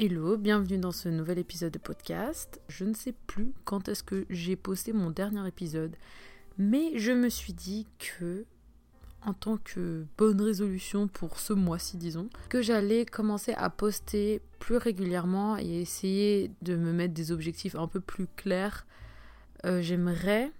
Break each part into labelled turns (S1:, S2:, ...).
S1: Hello, bienvenue dans ce nouvel épisode de podcast. Je ne sais plus quand est-ce que j'ai posté mon dernier épisode, mais je me suis dit que, en tant que bonne résolution pour ce mois-ci, disons, que j'allais commencer à poster plus régulièrement et essayer de me mettre des objectifs un peu plus clairs. Euh, j'aimerais,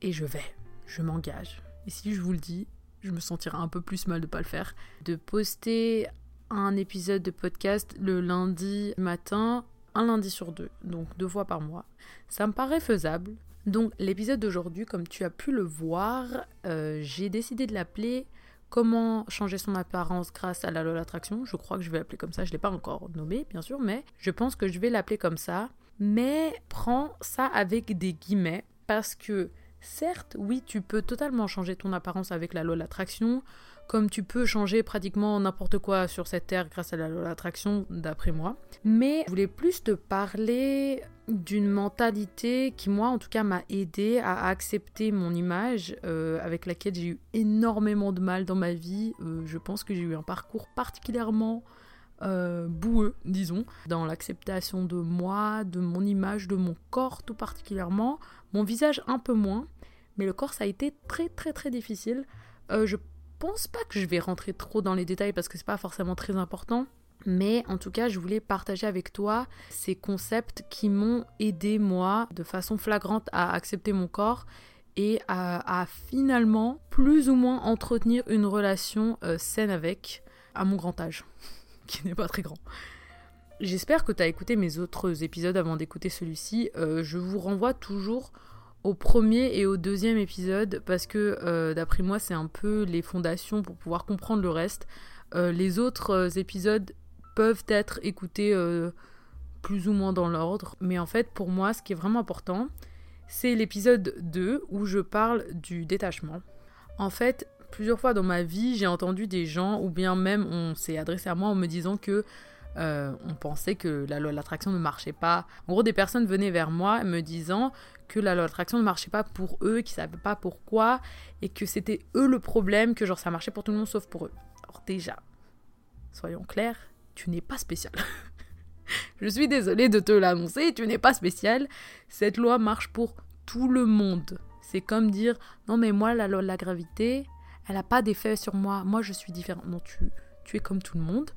S1: et je vais, je m'engage. Et si je vous le dis, je me sentirai un peu plus mal de ne pas le faire, de poster un épisode de podcast le lundi matin, un lundi sur deux, donc deux fois par mois. Ça me paraît faisable. Donc l'épisode d'aujourd'hui, comme tu as pu le voir, euh, j'ai décidé de l'appeler Comment changer son apparence grâce à la loi d'attraction. Je crois que je vais l'appeler comme ça, je ne l'ai pas encore nommé bien sûr, mais je pense que je vais l'appeler comme ça. Mais prends ça avec des guillemets parce que certes, oui, tu peux totalement changer ton apparence avec la loi d'attraction comme tu peux changer pratiquement n'importe quoi sur cette terre grâce à l'attraction, d'après moi. Mais je voulais plus te parler d'une mentalité qui, moi, en tout cas, m'a aidé à accepter mon image, euh, avec laquelle j'ai eu énormément de mal dans ma vie. Euh, je pense que j'ai eu un parcours particulièrement euh, boueux, disons, dans l'acceptation de moi, de mon image, de mon corps tout particulièrement. Mon visage un peu moins, mais le corps, ça a été très très très difficile. je pense pas que je vais rentrer trop dans les détails parce que c'est pas forcément très important. Mais en tout cas, je voulais partager avec toi ces concepts qui m'ont aidé, moi, de façon flagrante à accepter mon corps et à, finalement plus ou moins entretenir une relation euh, saine avec, à mon grand âge, qui n'est pas très grand. J'espère que tu as écouté mes autres épisodes avant d'écouter celui-ci. Euh, je vous renvoie toujours au premier et au deuxième épisode parce que euh, d'après moi c'est un peu les fondations pour pouvoir comprendre le reste. Euh, les autres euh, épisodes peuvent être écoutés plus ou moins dans l'ordre, mais en fait pour moi ce qui est vraiment important c'est l'épisode 2 où je parle du détachement. En fait, plusieurs fois dans ma vie, j'ai entendu des gens, ou bien même on s'est adressé à moi en me disant que on pensait que la loi de l'attraction ne marchait pas. En gros, des personnes venaient vers moi me disant que la loi d'attraction ne marchait pas pour eux, qu'ils savaient pas pourquoi, et que c'était eux le problème, que genre ça marchait pour tout le monde sauf pour eux. Alors déjà, soyons clairs, tu n'es pas spécial. Je suis désolée de te l'annoncer, tu n'es pas spécial. Cette loi marche pour tout le monde. C'est comme dire non mais moi la loi de la gravité, elle n'a pas d'effet sur moi. Moi je suis différent. Non, tu, tu es comme tout le monde.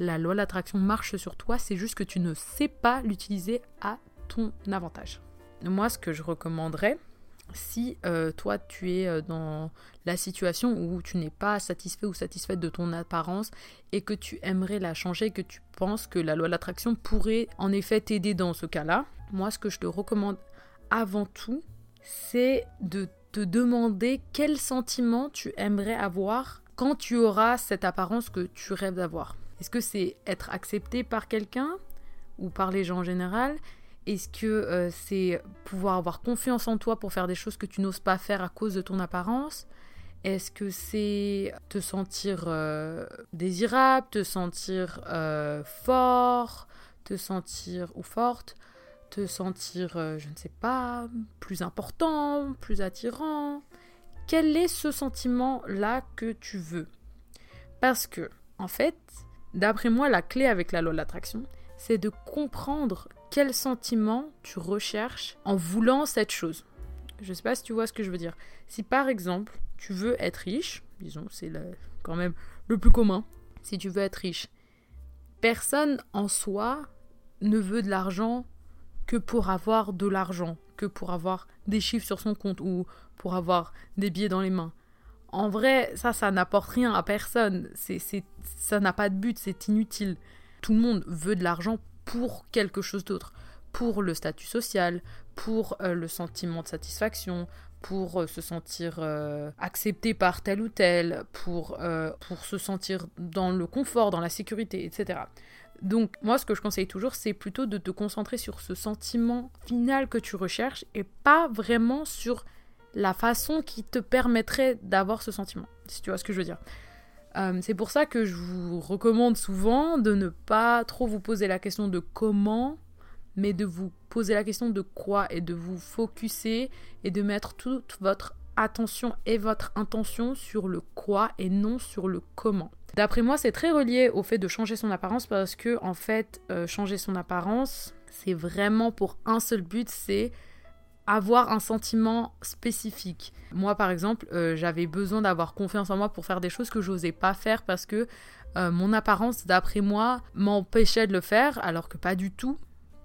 S1: La loi de l'attraction marche sur toi, c'est juste que tu ne sais pas l'utiliser à ton avantage moi, ce que je recommanderais, si euh, toi tu es euh, dans la situation où tu n'es pas satisfait ou satisfaite de ton apparence et que tu aimerais la changer, que tu penses que la loi de l'attraction pourrait en effet t'aider dans ce cas-là, moi ce que je te recommande avant tout, c'est de te demander quel sentiment tu aimerais avoir quand tu auras cette apparence que tu rêves d'avoir. Est-ce que c'est être accepté par quelqu'un ou par les gens en général? Est-ce que euh, c'est pouvoir avoir confiance en toi pour faire des choses que tu n'oses pas faire à cause de ton apparence? Est-ce que c'est te sentir euh, désirable, te sentir euh, fort, te sentir ou forte, te sentir, je ne sais pas, plus important, plus attirant? Quel est ce sentiment-là que tu veux? Parce que, en fait, d'après moi, la clé avec la loi de l'attraction, c'est de comprendre quel sentiment tu recherches en voulant cette chose. Je ne sais pas si tu vois ce que je veux dire. Si par exemple, tu veux être riche, disons, c'est quand même le plus commun, si tu veux être riche, personne en soi ne veut de l'argent que pour avoir de l'argent, que pour avoir des chiffres sur son compte ou pour avoir des billets dans les mains. En vrai, ça, ça n'apporte rien à personne. Ça n'a pas de but, c'est inutile. Tout le monde veut de l'argent pour quelque chose d'autre, pour le statut social, pour euh, le sentiment de satisfaction, pour euh, se sentir euh, accepté par tel ou tel, pour, pour se sentir dans le confort, dans la sécurité, etc. Donc moi ce que je conseille toujours c'est plutôt de te concentrer sur ce sentiment final que tu recherches et pas vraiment sur la façon qui te permettrait d'avoir ce sentiment, si tu vois ce que je veux dire. Euh, c'est pour ça que je vous recommande souvent de ne pas trop vous poser la question de comment, mais de vous poser la question de quoi et de vous focuser et de mettre toute votre attention et votre intention sur le quoi et non sur le comment. D'après moi, c'est très relié au fait de changer son apparence parce que en fait, euh, changer son apparence, c'est vraiment pour un seul but, c'est avoir un sentiment spécifique. Moi, par exemple, euh, j'avais besoin d'avoir confiance en moi pour faire des choses que je n'osais pas faire parce que euh, mon apparence, d'après moi, m'empêchait de le faire, alors que pas du tout.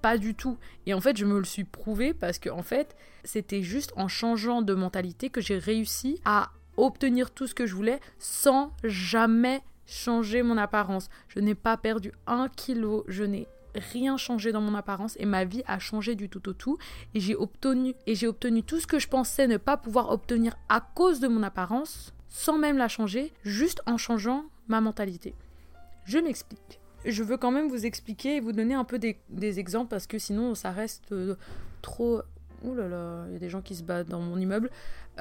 S1: Pas du tout. Et en fait, je me le suis prouvé parce que, en fait, c'était juste en changeant de mentalité que j'ai réussi à obtenir tout ce que je voulais sans jamais changer mon apparence. Je n'ai pas perdu un kilo, je n'ai rien changé dans mon apparence et ma vie a changé du tout au tout et j'ai obtenu et j'ai obtenu tout ce que je pensais ne pas pouvoir obtenir à cause de mon apparence sans même la changer, juste en changeant ma mentalité. Je m'explique. Je veux quand même vous expliquer et vous donner un peu des, exemples parce que sinon ça reste euh, trop. Ouh là là, il y a des gens qui se battent dans mon immeuble.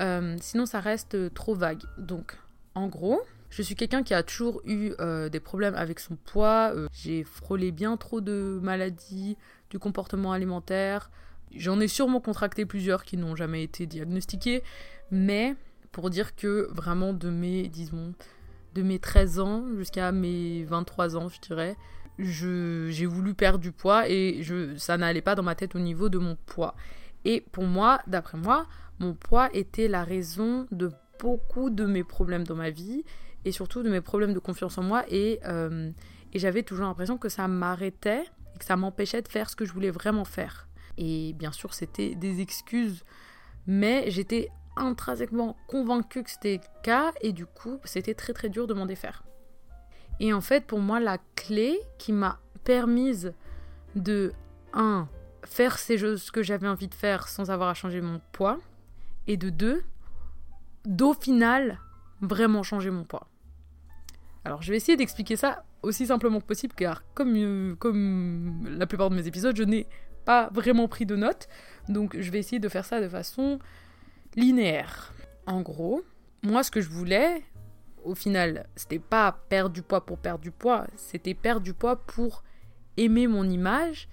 S1: Euh, sinon ça reste trop vague. Donc, en gros, je suis quelqu'un qui a toujours eu euh, des problèmes avec son poids. J'ai frôlé bien trop de maladies, du comportement alimentaire. J'en ai sûrement contracté plusieurs qui n'ont jamais été diagnostiquées. Mais pour dire que vraiment de mes, disons, de mes 13 ans jusqu'à mes 23 ans, je dirais, j'ai voulu perdre du poids et ça n'allait pas dans ma tête au niveau de mon poids. Et pour moi, d'après moi, mon poids était la raison de beaucoup de mes problèmes dans ma vie et surtout de mes problèmes de confiance en moi et, euh, et j'avais toujours l'impression que ça m'arrêtait et que ça m'empêchait de faire ce que je voulais vraiment faire. Et bien sûr, c'était des excuses, mais j'étais intrinsèquement convaincu que c'était le cas et du coup c'était très très dur de m'en défaire. Et en fait pour moi la clé qui m'a permise de 1 faire ces choses que j'avais envie de faire sans avoir à changer mon poids et de 2 d'au final vraiment changer mon poids. Alors je vais essayer d'expliquer ça aussi simplement que possible car comme, euh, comme la plupart de mes épisodes je n'ai pas vraiment pris de notes donc je vais essayer de faire ça de façon linéaire. En gros, moi ce que je voulais, au final, c'était pas perdre du poids pour perdre du poids, c'était perdre du poids pour aimer mon image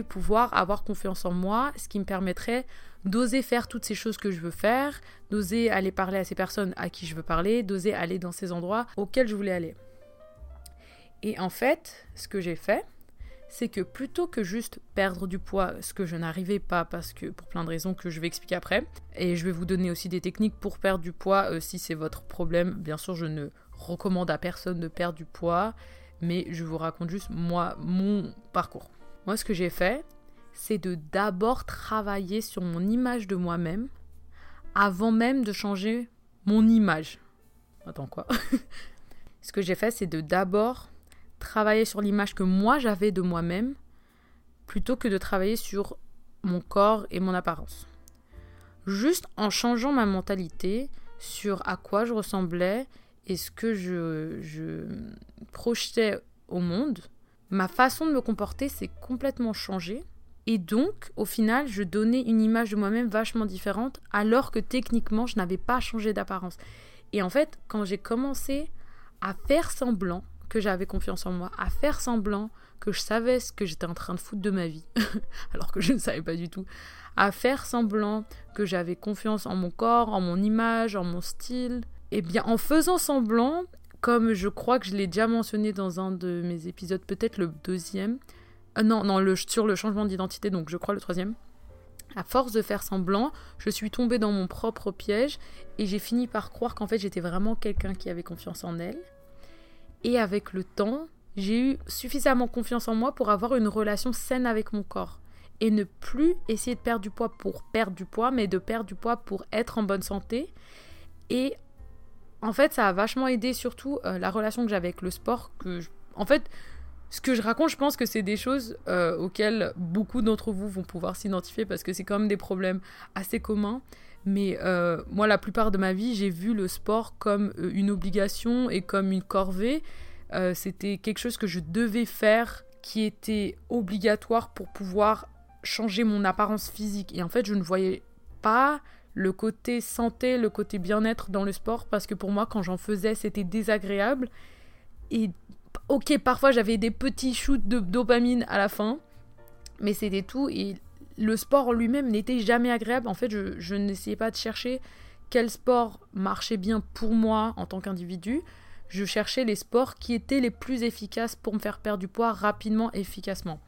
S1: pouvoir avoir confiance en moi, ce qui me permettrait d'oser faire toutes ces choses que je veux faire, d'oser aller parler à ces personnes à qui je veux parler, d'oser aller dans ces endroits auxquels je voulais aller. Et en fait, ce que j'ai fait, c'est que plutôt que juste perdre du poids, ce que je n'arrivais pas parce que pour plein de raisons que je vais expliquer après, et je vais vous donner aussi des techniques pour perdre du poids euh, si c'est votre problème. Bien sûr, je ne recommande à personne de perdre du poids, mais je vous raconte juste moi mon parcours. Moi, ce que j'ai fait, c'est de d'abord travailler sur mon image de moi-même avant même de changer mon image. Attends quoi? Ce que j'ai fait, c'est de d'abord travailler sur l'image que moi j'avais de moi-même plutôt que de travailler sur mon corps et mon apparence. Juste en changeant ma mentalité sur à quoi je ressemblais et ce que je, je projetais au monde, ma façon de me comporter s'est complètement changée. Et donc, au final, je donnais une image de moi-même vachement différente, alors que techniquement, je n'avais pas changé d'apparence. Et en fait, quand j'ai commencé à faire semblant que j'avais confiance en moi, à faire semblant que je savais ce que j'étais en train de foutre de ma vie, alors que je ne savais pas du tout, à faire semblant que j'avais confiance en mon corps, en mon image, en mon style. Eh bien, en faisant semblant, comme je crois que je l'ai déjà mentionné dans un de mes épisodes, peut-être le deuxième, euh, non, non, sur le changement d'identité, donc je crois le troisième. À force de faire semblant, je suis tombée dans mon propre piège et j'ai fini par croire qu'en fait j'étais vraiment quelqu'un qui avait confiance en elle et avec le temps, j'ai eu suffisamment confiance en moi pour avoir une relation saine avec mon corps. Et ne plus essayer de perdre du poids pour perdre du poids, mais de perdre du poids pour être en bonne santé. Et en fait, ça a vachement aidé surtout euh, la relation que j'avais avec le sport. En fait, ce que je raconte, je pense que c'est des choses euh, auxquelles beaucoup d'entre vous vont pouvoir s'identifier parce que c'est quand même des problèmes assez communs. Mais euh, moi, la plupart de ma vie, j'ai vu le sport comme une obligation et comme une corvée. C'était quelque chose que je devais faire, qui était obligatoire pour pouvoir changer mon apparence physique. Et en fait, je ne voyais pas le côté santé, le côté bien-être dans le sport, parce que pour moi, quand j'en faisais, c'était désagréable. Et ok, parfois j'avais des petits shoots de dopamine à la fin, mais c'était tout. Et le sport lui-même n'était jamais agréable. En fait, je, n'essayais pas de chercher quel sport marchait bien pour moi en tant qu'individu, je cherchais les sports qui étaient les plus efficaces pour me faire perdre du poids rapidement et efficacement.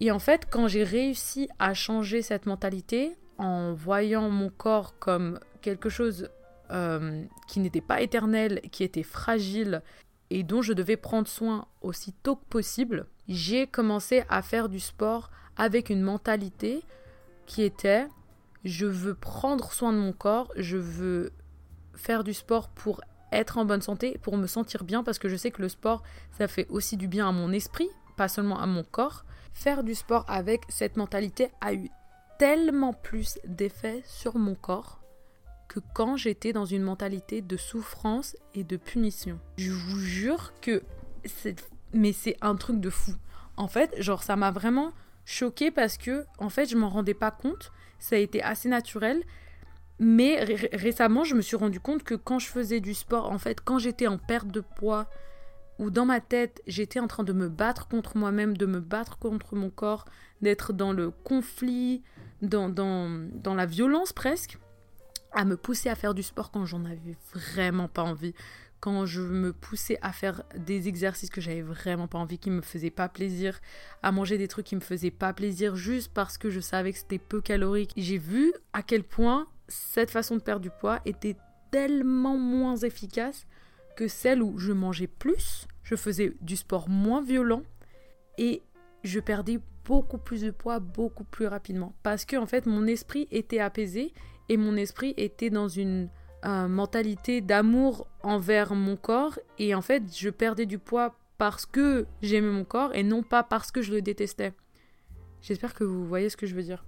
S1: Et en fait, quand j'ai réussi à changer cette mentalité en voyant mon corps comme quelque chose euh, qui n'était pas éternel, qui était fragile et dont je devais prendre soin aussi tôt que possible, j'ai commencé à faire du sport avec une mentalité qui était je veux prendre soin de mon corps, je veux faire du sport pour être en bonne santé, pour me sentir bien, parce que je sais que le sport, ça fait aussi du bien à mon esprit, pas seulement à mon corps. Faire du sport avec cette mentalité a eu tellement plus d'effet sur mon corps que quand j'étais dans une mentalité de souffrance et de punition. Je vous jure que c'est mais c'est un truc de fou. En fait, genre ça m'a vraiment choqué parce que en fait, je m'en rendais pas compte, ça a été assez naturel. Mais récemment, je me suis rendu compte que quand je faisais du sport, en fait, quand j'étais en perte de poids, ou dans ma tête, j'étais en train de me battre contre moi-même, de me battre contre mon corps, d'être dans le conflit, dans, dans, la violence presque, à me pousser à faire du sport quand j'en avais vraiment pas envie, quand je me poussais à faire des exercices que j'avais vraiment pas envie, qui me faisaient pas plaisir, à manger des trucs qui me faisaient pas plaisir juste parce que je savais que c'était peu calorique. J'ai vu à quel point cette façon de perdre du poids était tellement moins efficace que celle où je mangeais plus, je faisais du sport moins violent et je perdais beaucoup plus de poids beaucoup plus rapidement parce que en fait mon esprit était apaisé et mon esprit était dans une euh, mentalité d'amour envers mon corps et en fait je perdais du poids parce que j'aimais mon corps et non pas parce que je le détestais. J'espère que vous voyez ce que je veux dire.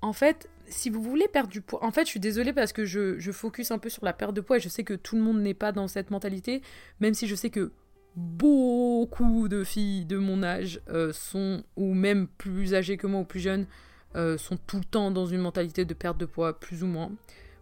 S1: En fait, si vous voulez perdre du poids, en fait, je suis désolée parce que je, je focus un peu sur la perte de poids et je sais que tout le monde n'est pas dans cette mentalité, même si je sais que beaucoup de filles de mon âge euh, sont, ou même plus âgées que moi ou plus jeunes, euh, sont tout le temps dans une mentalité de perte de poids, plus ou moins,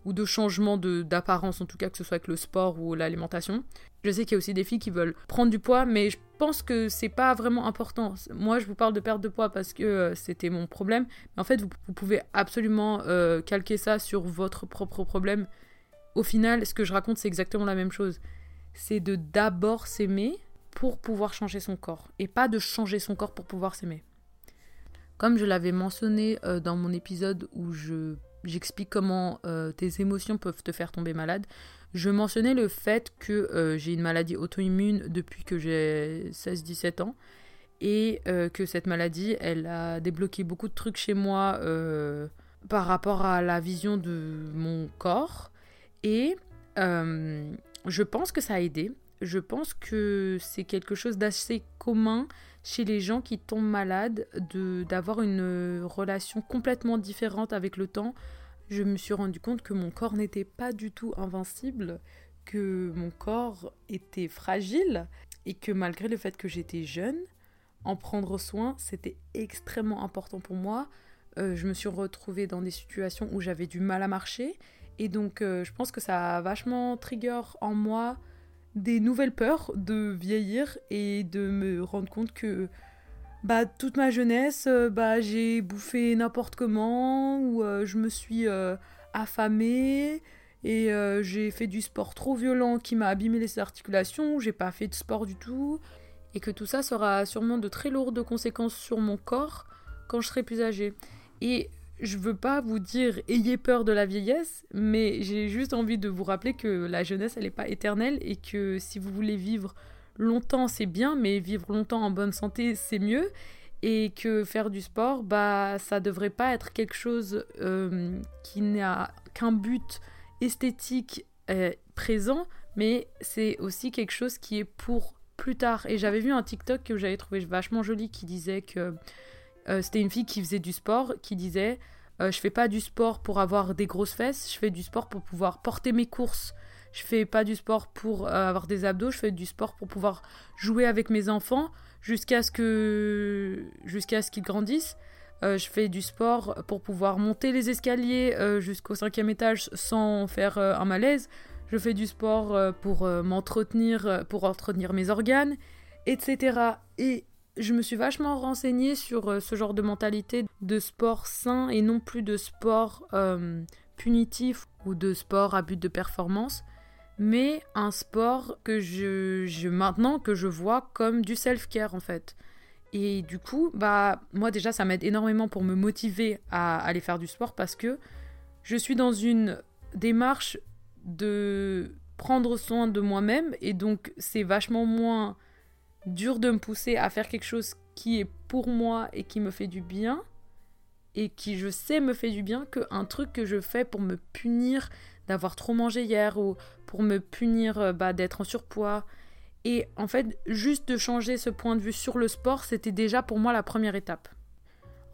S1: ou de changement d'apparence, en tout cas, que ce soit avec le sport ou l'alimentation. Je sais qu'il y a aussi des filles qui veulent prendre du poids, mais je pense que c'est pas vraiment important. Moi, je vous parle de perte de poids parce que euh, c'était mon problème. Mais en fait, vous, pouvez absolument calquer ça sur votre propre problème. Au final, ce que je raconte, c'est exactement la même chose. C'est de d'abord s'aimer pour pouvoir changer son corps. Et pas de changer son corps pour pouvoir s'aimer. Comme je l'avais mentionné euh, dans mon épisode où je j'explique comment tes émotions peuvent te faire tomber malade, je mentionnais le fait que euh, j'ai une maladie auto-immune depuis que j'ai 16-17 ans et euh, que cette maladie, elle a débloqué beaucoup de trucs chez moi euh, par rapport à la vision de mon corps. Et je pense que ça a aidé. Je pense que c'est quelque chose d'assez commun chez les gens qui tombent malades d'avoir une relation complètement différente avec le temps je me suis rendu compte que mon corps n'était pas du tout invincible, que mon corps était fragile et que malgré le fait que j'étais jeune, en prendre soin, c'était extrêmement important pour moi. Euh, je me suis retrouvée dans des situations où j'avais du mal à marcher et donc euh, je pense que ça a vachement trigger en moi des nouvelles peurs de vieillir et de me rendre compte que bah, toute ma jeunesse, euh, bah, j'ai bouffé n'importe comment, ou euh, je me suis euh, affamée, et j'ai fait du sport trop violent qui m'a abîmé les articulations, j'ai pas fait de sport du tout, et que tout ça sera sûrement de très lourdes conséquences sur mon corps quand je serai plus âgée. Et je veux pas vous dire ayez peur de la vieillesse, mais j'ai juste envie de vous rappeler que la jeunesse elle n'est pas éternelle et que si vous voulez vivre longtemps c'est bien, mais vivre longtemps en bonne santé c'est mieux. Et que faire du sport, bah ça devrait pas être quelque chose euh, qui n'a qu'un but esthétique euh, présent, mais c'est aussi quelque chose qui est pour plus tard. Et j'avais vu un TikTok que j'avais trouvé vachement joli qui disait que euh, c'était une fille qui faisait du sport, qui disait je fais pas du sport pour avoir des grosses fesses, je fais du sport pour pouvoir porter mes courses je fais pas du sport pour euh, avoir des abdos, je fais du sport pour pouvoir jouer avec mes enfants jusqu'à ce que jusqu'à ce qu'ils grandissent. Euh, je fais du sport pour pouvoir monter les escaliers euh, jusqu'au cinquième étage sans faire un malaise. Je fais du sport pour m'entretenir, pour entretenir mes organes, etc. Et je me suis vachement renseignée sur ce genre de mentalité de sport sain et non plus de sport punitif ou de sport à but de performance, mais un sport que je, je maintenant que je vois comme du self-care en fait. Et du coup, bah moi déjà ça m'aide énormément pour me motiver à aller faire du sport parce que je suis dans une démarche de prendre soin de moi-même et donc c'est vachement moins dur de me pousser à faire quelque chose qui est pour moi et qui me fait du bien et qui je sais me fait du bien qu'un truc que je fais pour me punir d'avoir trop mangé hier ou pour me punir euh, bah, d'être en surpoids. Et en fait, juste de changer ce point de vue sur le sport, c'était déjà pour moi la première étape.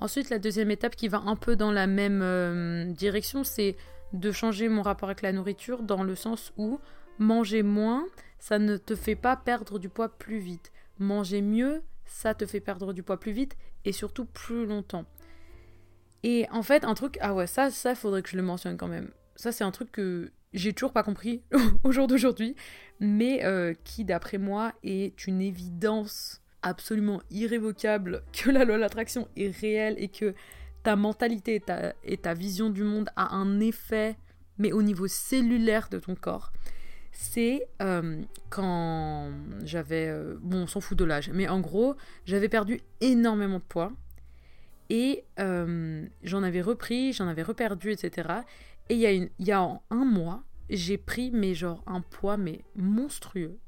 S1: Ensuite, la deuxième étape qui va un peu dans la même euh, direction, c'est de changer mon rapport avec la nourriture dans le sens où manger moins, ça ne te fait pas perdre du poids plus vite. Manger mieux, ça te fait perdre du poids plus vite et surtout plus longtemps. Et en fait, un truc, ah ouais, ça, ça faudrait que je le mentionne quand même. Ça, c'est un truc que j'ai toujours pas compris au jour d'aujourd'hui, mais euh, qui, d'après moi, est une évidence absolument irrévocable que la loi de l'attraction est réelle et que ta mentalité et ta, et ta vision du monde a un effet, mais au niveau cellulaire de ton corps c'est euh, quand j'avais... Euh, bon, on s'en fout de l'âge, mais en gros, j'avais perdu énormément de poids. Et euh, j'en avais repris, j'en avais reperdu, etc. Et il y, a y a un mois, j'ai pris, mais genre, un poids, mais monstrueux.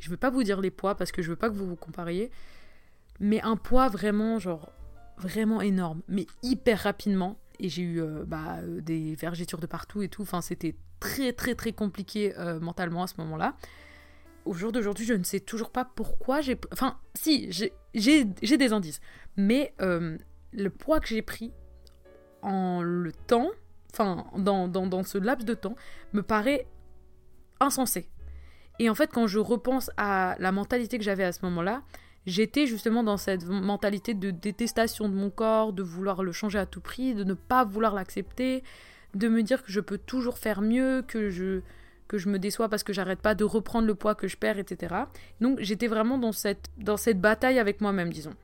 S1: Je ne veux pas vous dire les poids parce que je veux pas que vous vous compariez. Mais un poids vraiment, genre, vraiment énorme, mais hyper rapidement. Et j'ai eu bah, des vergetures de partout et tout. Enfin, c'était très très très compliqué euh, mentalement à ce moment-là. Au jour d'aujourd'hui, je ne sais toujours pas pourquoi j'ai... Enfin, si, j'ai des indices. Mais euh, le poids que j'ai pris en le temps, enfin, dans, dans, dans ce laps de temps, me paraît insensé. Et en fait, quand je repense à la mentalité que j'avais à ce moment-là, j'étais justement dans cette mentalité de détestation de mon corps, de vouloir le changer à tout prix, de ne pas vouloir l'accepter, de me dire que je peux toujours faire mieux, que je, que je me déçois parce que j'arrête pas de reprendre le poids que je perds, etc. Donc j'étais vraiment dans cette, dans cette bataille avec moi-même, disons.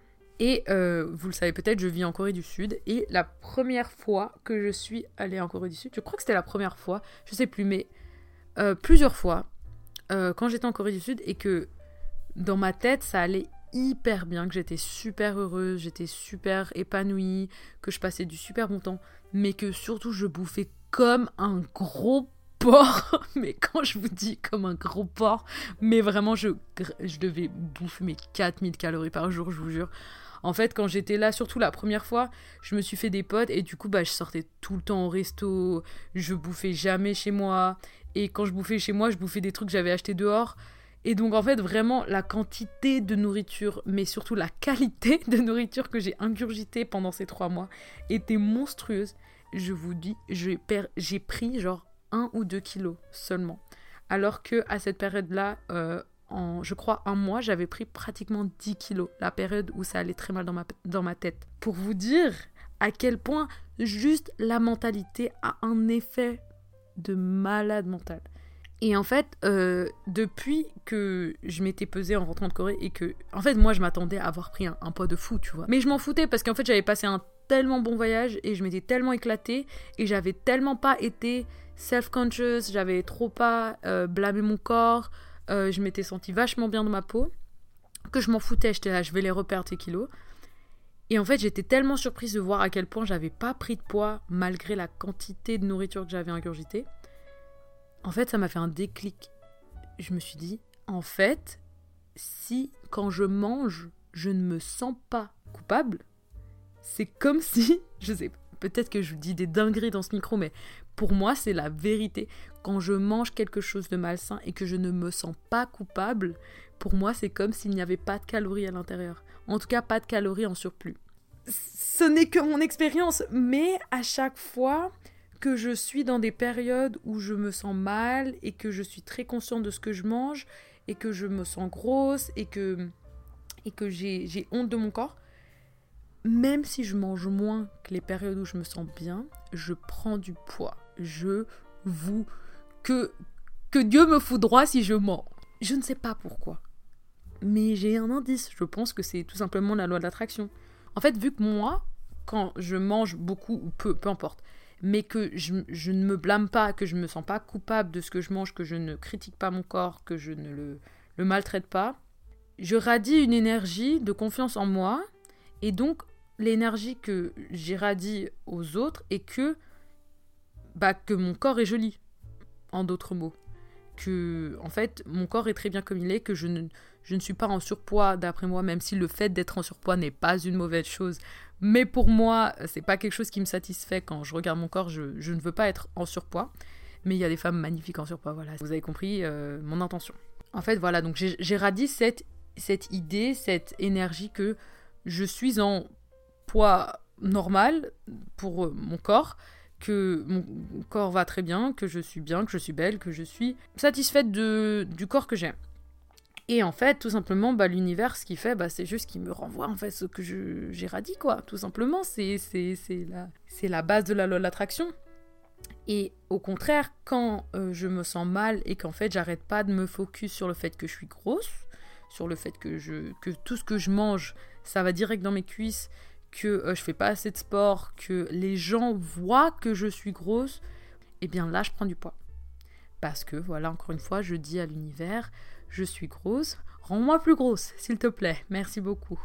S1: Et euh, vous le savez peut-être, je vis en Corée du Sud. Et la première fois que je suis allée en Corée du Sud, je crois que c'était la première fois, je sais plus, mais euh, plusieurs fois, euh, quand j'étais en Corée du Sud et que dans ma tête, ça allait hyper bien, que j'étais super heureuse, j'étais super épanouie, que je passais du super bon temps, mais que surtout je bouffais comme un gros porc. mais quand je vous dis comme un gros porc, mais vraiment je, je devais bouffer mes 4000 calories par jour, je vous jure. En fait, quand j'étais là, surtout la première fois, je me suis fait des potes et du coup, bah, je sortais tout le temps au resto, je bouffais jamais chez moi. Et quand je bouffais chez moi, je bouffais des trucs que j'avais achetés dehors. Et donc en fait vraiment la quantité de nourriture, mais surtout la qualité de nourriture que j'ai ingurgité pendant ces trois mois était monstrueuse. Je vous dis, j'ai pris genre un ou deux kilos seulement. Alors que à cette période-là, euh, en je crois un mois, j'avais pris pratiquement 10 kilos. La période où ça allait très mal dans ma, dans ma tête. Pour vous dire à quel point juste la mentalité a un effet de malade mental. Et en fait, euh, depuis que je m'étais pesée en rentrant de Corée et que, en fait, moi, je m'attendais à avoir pris un, poids de fou, tu vois. Mais je m'en foutais parce qu'en fait, j'avais passé un tellement bon voyage et je m'étais tellement éclatée et j'avais tellement pas été self-conscious, j'avais trop pas euh, blâmé mon corps, euh, je m'étais sentie vachement bien dans ma peau que je m'en foutais, j'étais là, je vais les reperdre ces kilos. Et en fait, j'étais tellement surprise de voir à quel point j'avais pas pris de poids malgré la quantité de nourriture que j'avais ingurgitée en fait, ça m'a fait un déclic. Je me suis dit, en fait, si quand je mange, je ne me sens pas coupable, c'est comme si, je sais, peut-être que je dis des dingueries dans ce micro, mais pour moi, c'est la vérité. Quand je mange quelque chose de malsain et que je ne me sens pas coupable, pour moi, c'est comme s'il n'y avait pas de calories à l'intérieur. En tout cas, pas de calories en surplus. Ce n'est que mon expérience, mais à chaque fois, que je suis dans des périodes où je me sens mal et que je suis très consciente de ce que je mange et que je me sens grosse et que, et que j'ai honte de mon corps, même si je mange moins que les périodes où je me sens bien, je prends du poids. Je vous... Que, que Dieu me fout droit si je mens. Je ne sais pas pourquoi. Mais j'ai un indice. Je pense que c'est tout simplement la loi de l'attraction. En fait, vu que moi, quand je mange beaucoup ou peu, peu importe, mais que je, ne me blâme pas, que je ne me sens pas coupable de ce que je mange, que je ne critique pas mon corps, que je ne le, maltraite pas, je radie une énergie de confiance en moi, et donc l'énergie que j'irradie aux autres est que, bah, que mon corps est joli, en d'autres mots. Que, en fait, mon corps est très bien comme il est, que je ne, suis pas en surpoids d'après moi, même si le fait d'être en surpoids n'est pas une mauvaise chose. Mais pour moi, c'est pas quelque chose qui me satisfait quand je regarde mon corps. Je, ne veux pas être en surpoids. Mais il y a des femmes magnifiques en surpoids. Voilà, vous avez compris euh, mon intention. En fait, voilà, donc j'ai cette, cette idée, cette énergie que je suis en poids normal pour euh, mon corps, que mon corps va très bien, que je suis bien, que je suis belle, que je suis satisfaite de, du corps que j'ai. Et en fait, tout simplement, bah, l'univers, ce qu'il fait, bah, c'est juste qu'il me renvoie en fait ce que j'ai radis, quoi. Tout simplement, c'est la, la base de la loi de l'attraction. Et au contraire, quand euh, je me sens mal et qu'en fait, j'arrête pas de me focus sur le fait que je suis grosse, sur le fait que, je, que tout ce que je mange, ça va direct dans mes cuisses, que euh, je fais pas assez de sport, que les gens voient que je suis grosse, eh bien là, je prends du poids. Parce que, voilà, encore une fois, je dis à l'univers, je suis grosse, rends-moi plus grosse, s'il te plaît, merci beaucoup.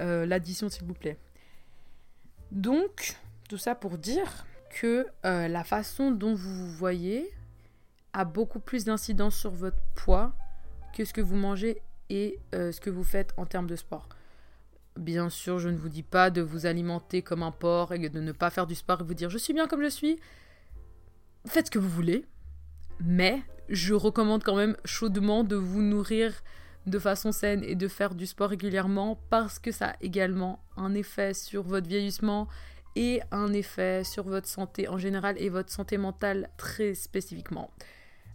S1: Euh, l'addition, s'il vous plaît. Donc, tout ça pour dire que euh, la façon dont vous vous voyez a beaucoup plus d'incidence sur votre poids que ce que vous mangez et ce que vous faites en termes de sport. Bien sûr, je ne vous dis pas de vous alimenter comme un porc et de ne pas faire du sport et vous dire je suis bien comme je suis. Faites ce que vous voulez, mais je recommande quand même chaudement de vous nourrir de façon saine et de faire du sport régulièrement parce que ça a également un effet sur votre vieillissement et un effet sur votre santé en général et votre santé mentale très spécifiquement.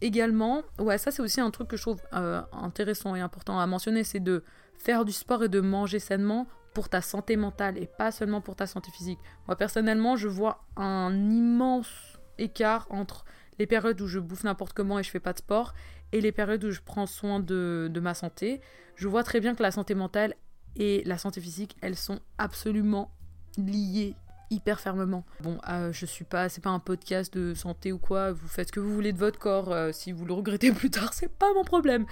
S1: Également, ouais, ça c'est aussi un truc que je trouve euh, intéressant et important à mentionner, c'est de faire du sport et de manger sainement pour ta santé mentale et pas seulement pour ta santé physique. Moi personnellement, je vois un immense écart entre les périodes où je bouffe n'importe comment et je fais pas de sport, et les périodes où je prends soin de, ma santé, je vois très bien que la santé mentale et la santé physique, elles sont absolument liées hyper fermement. Bon, euh, je suis pas, c'est pas un podcast de santé ou quoi. Vous faites ce que vous voulez de votre corps. Euh, si vous le regrettez plus tard, c'est pas mon problème.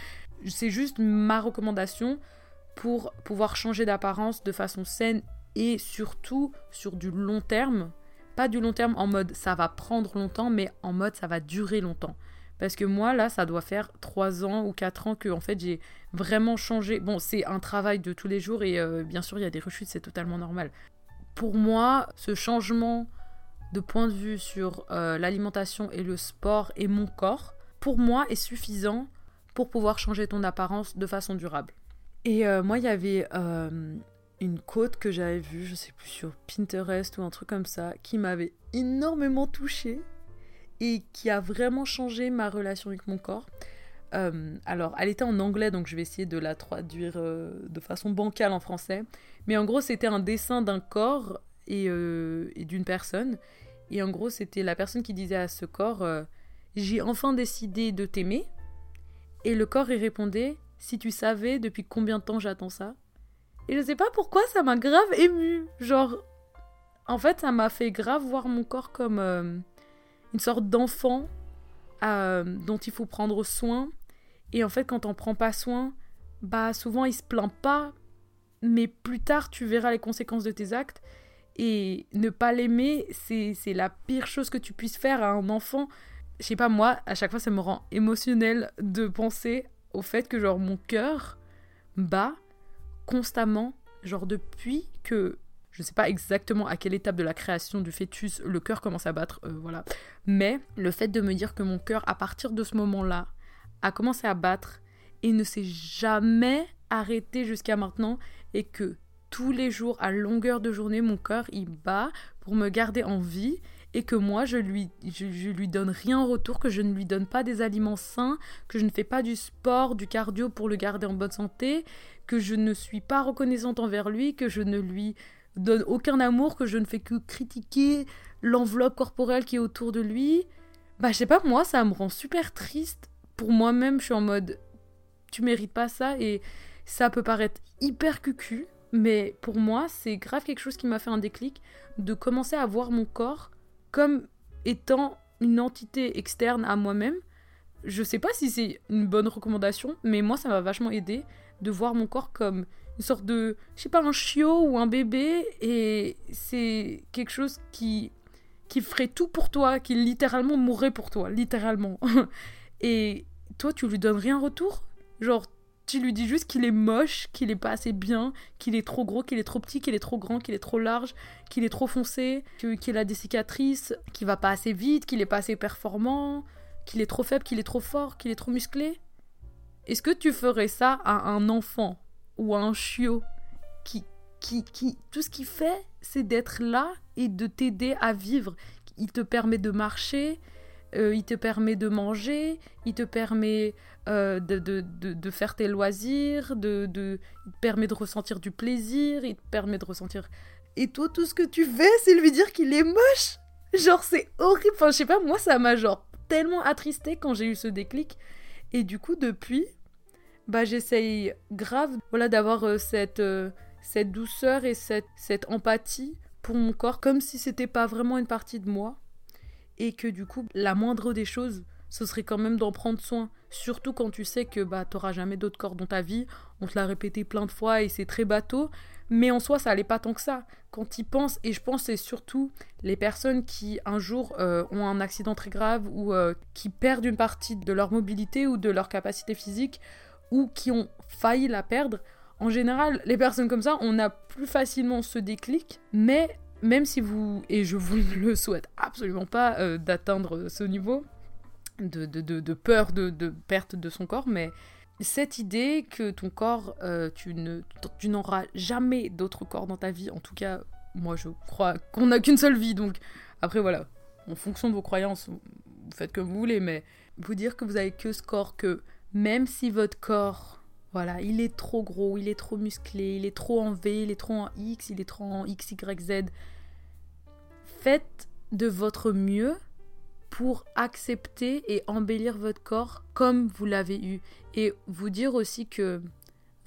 S1: C'est juste ma recommandation pour pouvoir changer d'apparence de façon saine et surtout sur du long terme pas du long terme en mode ça va prendre longtemps, mais en mode ça va durer longtemps. Parce que moi, là, ça doit faire 3 ans ou 4 ans que en fait, j'ai vraiment changé. Bon, c'est un travail de tous les jours et euh, bien sûr, il y a des rechutes, c'est totalement normal. Pour moi, ce changement de point de vue sur euh, l'alimentation et le sport et mon corps, pour moi, est suffisant pour pouvoir changer ton apparence de façon durable. Et euh, moi, il y avait une côte que j'avais vue, je sais plus, sur Pinterest ou un truc comme ça, qui m'avait énormément touchée et qui a vraiment changé ma relation avec mon corps. Euh, alors, elle était en anglais, donc je vais essayer de la traduire euh, de façon bancale en français. Mais en gros, c'était un dessin d'un corps et, euh, et d'une personne. Et en gros, c'était la personne qui disait à ce corps J'ai enfin décidé de t'aimer. Et le corps y répondait Si tu savais depuis combien de temps j'attends ça et je sais pas pourquoi ça m'a grave ému. Genre, en fait, ça m'a fait grave voir mon corps comme euh, une sorte d'enfant euh, dont il faut prendre soin. Et en fait, quand on prend pas soin, bah souvent il se plaint pas, mais plus tard tu verras les conséquences de tes actes. Et ne pas l'aimer, c'est la pire chose que tu puisses faire à un enfant. Je sais pas, moi, à chaque fois, ça me rend émotionnel de penser au fait que, genre, mon cœur bat constamment, genre depuis que je ne sais pas exactement à quelle étape de la création du fœtus le cœur commence à battre, euh, voilà. Mais le fait de me dire que mon cœur, à partir de ce moment-là, a commencé à battre et ne s'est jamais arrêté jusqu'à maintenant et que tous les jours, à longueur de journée, mon cœur, il bat pour me garder en vie et que moi je lui je, lui donne rien en retour, que je ne lui donne pas des aliments sains, que je ne fais pas du sport, du cardio pour le garder en bonne santé, que je ne suis pas reconnaissante envers lui, que je ne lui donne aucun amour, que je ne fais que critiquer l'enveloppe corporelle qui est autour de lui. Bah je sais pas, moi ça me rend super triste. Pour moi-même, je suis en mode tu mérites pas ça et ça peut paraître hyper cucu, mais pour moi, c'est grave quelque chose qui m'a fait un déclic de commencer à voir mon corps comme étant une entité externe à moi-même. Je sais pas si c'est une bonne recommandation, mais moi ça m'a vachement aidé de voir mon corps comme une sorte de, je sais pas, un chiot ou un bébé, et c'est quelque chose qui, qui ferait tout pour toi, qui littéralement mourrait pour toi, littéralement. et toi, tu lui donnes rien en retour? Genre, tu lui dis juste qu'il est moche, qu'il est pas assez bien, qu'il est trop gros, qu'il est trop petit, qu'il est trop grand, qu'il est trop large, qu'il est trop foncé, qu'il a des cicatrices, qu'il va pas assez vite, qu'il est pas assez performant, qu'il est trop faible, qu'il est trop fort, qu'il est trop musclé. Est-ce que tu ferais ça à un enfant ou à un chiot qui, qui, qui tout ce qu'il fait, c'est d'être là et de t'aider à vivre. Il te permet de marcher, euh, il te permet de manger, il te permet euh, de, de, de, faire tes loisirs, de, il te permet de ressentir du plaisir, il te permet de ressentir... Et toi, tout ce que tu fais, c'est lui dire qu'il est moche Genre, c'est horrible. Enfin, je sais pas, moi, ça m'a genre tellement attristé quand j'ai eu ce déclic. Et du coup, depuis, bah, j'essaye grave voilà, d'avoir euh, cette, cette douceur et cette, cette empathie pour mon corps, comme si c'était pas vraiment une partie de moi et que du coup, la moindre des choses, ce serait quand même d'en prendre soin. Surtout quand tu sais que bah, t'auras jamais d'autres corps dans ta vie. On te l'a répété plein de fois et c'est très bateau. Mais en soi, ça allait pas tant que ça. Quand ils pensent, et je pense c'est surtout les personnes qui un jour euh, ont un accident très grave ou euh, qui perdent une partie de leur mobilité ou de leur capacité physique ou qui ont failli la perdre. En général, les personnes comme ça, on a plus facilement ce déclic, mais même si vous, et je vous le souhaite absolument pas euh, d'atteindre ce niveau de, de, peur de, perte de son corps, mais cette idée que ton corps, euh, tu, tu n'auras jamais d'autre corps dans ta vie, en tout cas, moi je crois qu'on n'a qu'une seule vie, donc après voilà, en fonction de vos croyances, vous faites comme vous voulez, mais vous dire que vous avez que ce corps, que même si votre corps voilà, il est trop gros, il est trop musclé, il est trop en V, il est trop en X, il est trop en X, Y, Z. Faites de votre mieux pour accepter et embellir votre corps comme vous l'avez eu. Et vous dire aussi que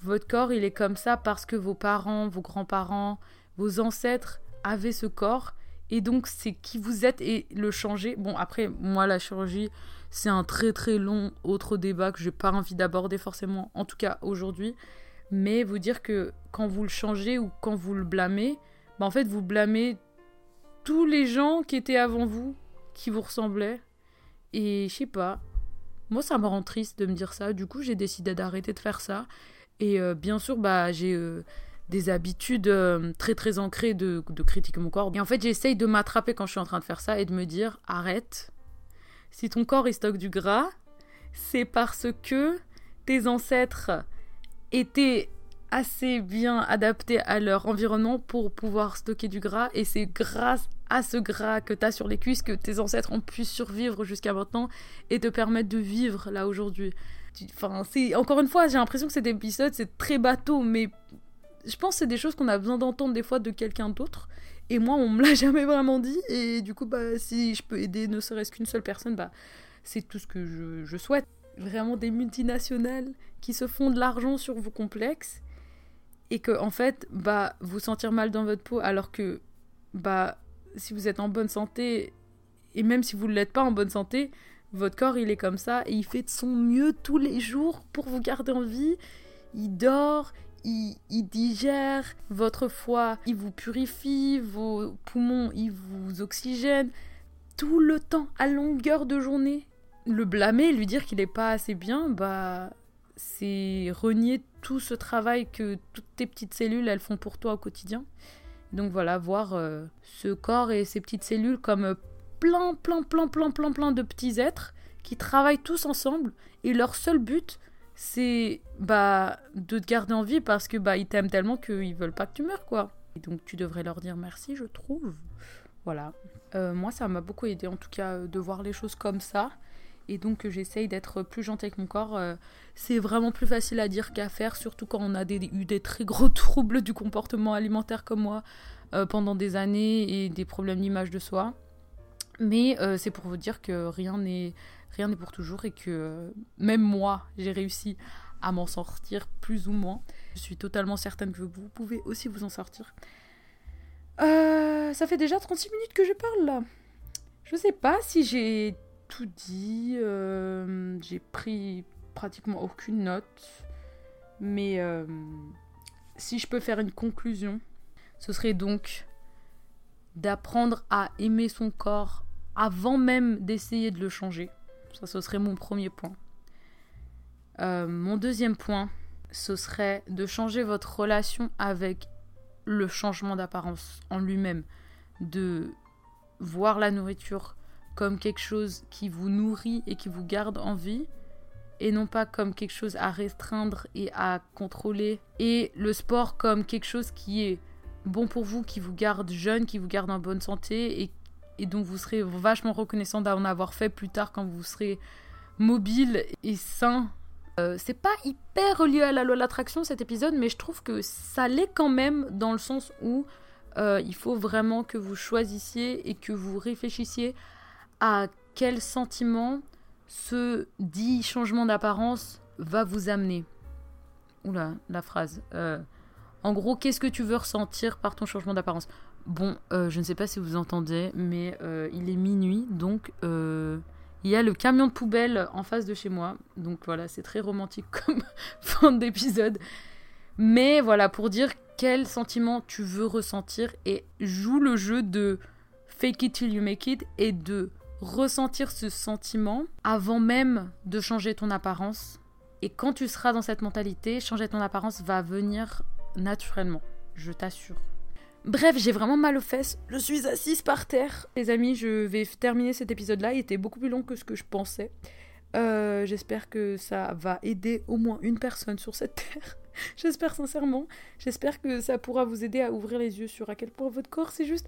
S1: votre corps, il est comme ça parce que vos parents, vos grands-parents, vos ancêtres avaient ce corps. Et donc, c'est qui vous êtes et le changer. Bon, après, moi, la chirurgie, c'est un très très long autre débat que je n'ai pas envie d'aborder forcément, en tout cas aujourd'hui. Mais vous dire que quand vous le changez ou quand vous le blâmez, bah en fait vous blâmez tous les gens qui étaient avant vous, qui vous ressemblaient. Et je sais pas, moi ça me rend triste de me dire ça. Du coup j'ai décidé d'arrêter de faire ça. Et euh, bien sûr, bah j'ai euh, des habitudes euh, très très ancrées de, de critiquer mon corps. Et en fait j'essaye de m'attraper quand je suis en train de faire ça et de me dire arrête, si ton corps il stocke du gras, c'est parce que tes ancêtres étaient assez bien adaptés à leur environnement pour pouvoir stocker du gras et c'est grâce à ce gras que tu as sur les cuisses que tes ancêtres ont pu survivre jusqu'à maintenant et te permettre de vivre là aujourd'hui. Enfin, encore une fois, j'ai l'impression que cet épisode c'est très bateau mais je pense que c'est des choses qu'on a besoin d'entendre des fois de quelqu'un d'autre et moi, on me l'a jamais vraiment dit. Et du coup, bah, si je peux aider ne serait-ce qu'une seule personne, bah, c'est tout ce que je, souhaite. Vraiment des multinationales qui se font de l'argent sur vos complexes et que en fait, bah, vous sentir mal dans votre peau alors que, bah, si vous êtes en bonne santé et même si vous ne l'êtes pas en bonne santé, votre corps il est comme ça et il fait de son mieux tous les jours pour vous garder en vie. Il dort, il, digère, votre foie, il vous purifie, vos poumons, il vous oxygène, tout le temps, à longueur de journée. Le blâmer, lui dire qu'il n'est pas assez bien, bah, c'est renier tout ce travail que toutes tes petites cellules, elles font pour toi au quotidien. Donc voilà, voir euh, ce corps et ces petites cellules comme plein, plein, plein, plein, plein, plein de petits êtres qui travaillent tous ensemble et leur seul but, c'est bah de te garder en vie parce que bah ils t'aiment tellement qu'ils veulent pas que tu meurs quoi. Et donc tu devrais leur dire merci, je trouve. Voilà. Euh, moi ça m'a beaucoup aidé en tout cas euh, de voir les choses comme ça. Et donc j'essaye d'être plus gentille avec mon corps. Euh, c'est vraiment plus facile à dire qu'à faire, surtout quand on a eu des très gros troubles du comportement alimentaire comme moi pendant des années et des problèmes d'image de soi. Mais c'est pour vous dire que rien n'est rien n'est pour toujours et que euh, même moi, j'ai réussi à m'en sortir plus ou moins. Je suis totalement certaine que vous pouvez aussi vous en sortir. Euh, ça fait déjà 36 minutes que je parle là. Je sais pas si j'ai tout dit. euh, j'ai pris pratiquement aucune note. Mais si je peux faire une conclusion, ce serait donc d'apprendre à aimer son corps avant même d'essayer de le changer. Ça, ce serait mon premier point. Euh, mon deuxième point, ce serait de changer votre relation avec le changement d'apparence en lui-même. De voir la nourriture comme quelque chose qui vous nourrit et qui vous garde en vie et non pas comme quelque chose à restreindre et à contrôler et le sport comme quelque chose qui est bon pour vous, qui vous garde jeune, qui vous garde en bonne santé et, et dont vous serez vachement reconnaissant d'en avoir fait plus tard quand vous serez mobile et sain. Euh, c'est pas hyper relié à la loi de l'attraction cet épisode, mais je trouve que ça l'est quand même dans le sens où euh, il faut vraiment que vous choisissiez et que vous réfléchissiez à quel sentiment ce dit changement d'apparence va vous amener. Oula, la phrase. Euh, en gros, qu'est-ce que tu veux ressentir par ton changement d'apparence? Bon, euh, je ne sais pas si vous entendez, mais euh, il est minuit, donc euh, il y a le camion de poubelle en face de chez moi. Donc voilà, c'est très romantique comme fin d'épisode. Mais voilà, pour dire quel sentiment tu veux ressentir et joue le jeu de fake it till you make it et de ressentir ce sentiment avant même de changer ton apparence. Et quand tu seras dans cette mentalité, changer ton apparence va venir naturellement, je t'assure. Bref, j'ai vraiment mal aux fesses. Je suis assise par terre. Les amis, je vais terminer cet épisode-là. Il était beaucoup plus long que ce que je pensais. Euh, J'espère que ça va aider au moins une personne sur cette terre. J'espère sincèrement. J'espère que ça pourra vous aider à ouvrir les yeux sur à quel point votre corps, c'est juste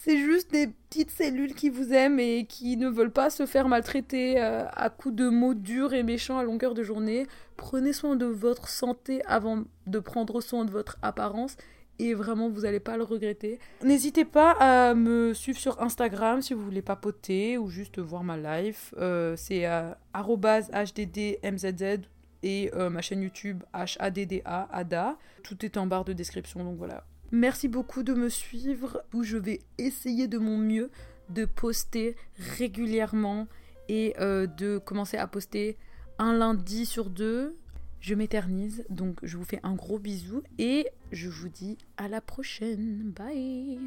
S1: c'est juste des petites cellules qui vous aiment et qui ne veulent pas se faire maltraiter euh, à coups de mots durs et méchants à longueur de journée. Prenez soin de votre santé avant de prendre soin de votre apparence et vraiment vous n'allez pas le regretter. N'hésitez pas à me suivre sur Instagram si vous voulez papoter ou juste voir ma life. Euh, c'est euh, @hddmzz et euh, ma chaîne YouTube HADDA ADA. Tout est en barre de description donc voilà. Merci beaucoup de me suivre où je vais essayer de mon mieux de poster régulièrement et euh, de commencer à poster un lundi sur deux. Je m'éternise, donc je vous fais un gros bisou et je vous dis à la prochaine. Bye